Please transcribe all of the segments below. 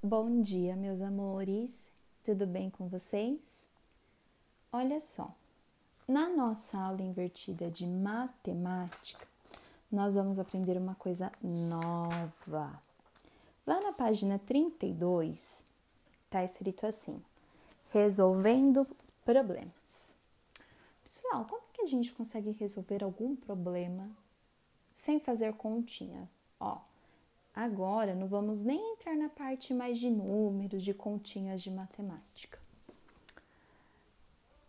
Bom dia, meus amores. Tudo bem com vocês? Olha só, na nossa aula invertida de matemática, nós vamos aprender uma coisa nova. Lá na página 32, está escrito assim: resolvendo problemas. Pessoal, como que a gente consegue resolver algum problema sem fazer continha? Ó, agora não vamos nem entrar na parte mais de números, de continhas de matemática.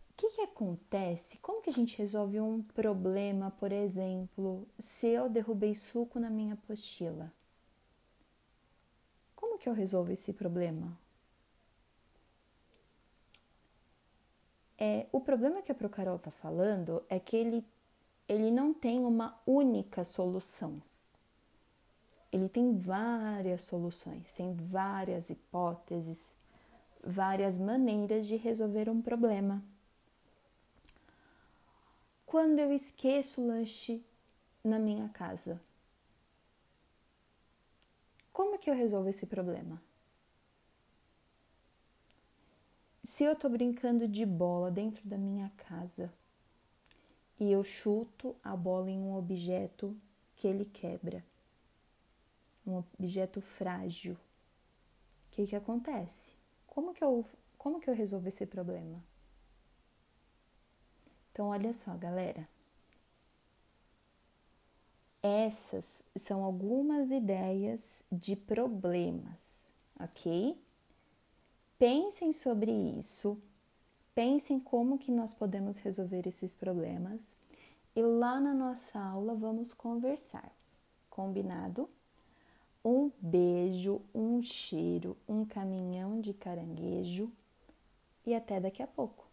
O que, que acontece? Como que a gente resolve um problema, por exemplo, se eu derrubei suco na minha apostila? Como que eu resolvo esse problema? É, o problema que a Procarol está falando é que ele, ele não tem uma única solução. Ele tem várias soluções, tem várias hipóteses, várias maneiras de resolver um problema. Quando eu esqueço o lanche na minha casa, como que eu resolvo esse problema? Se eu tô brincando de bola dentro da minha casa e eu chuto a bola em um objeto que ele quebra, um objeto frágil, o que que acontece? Como que eu, como que eu resolvo esse problema? Então, olha só, galera. Essas são algumas ideias de problemas, ok? Pensem sobre isso, pensem como que nós podemos resolver esses problemas e lá na nossa aula vamos conversar. Combinado? Um beijo, um cheiro, um caminhão de caranguejo e até daqui a pouco.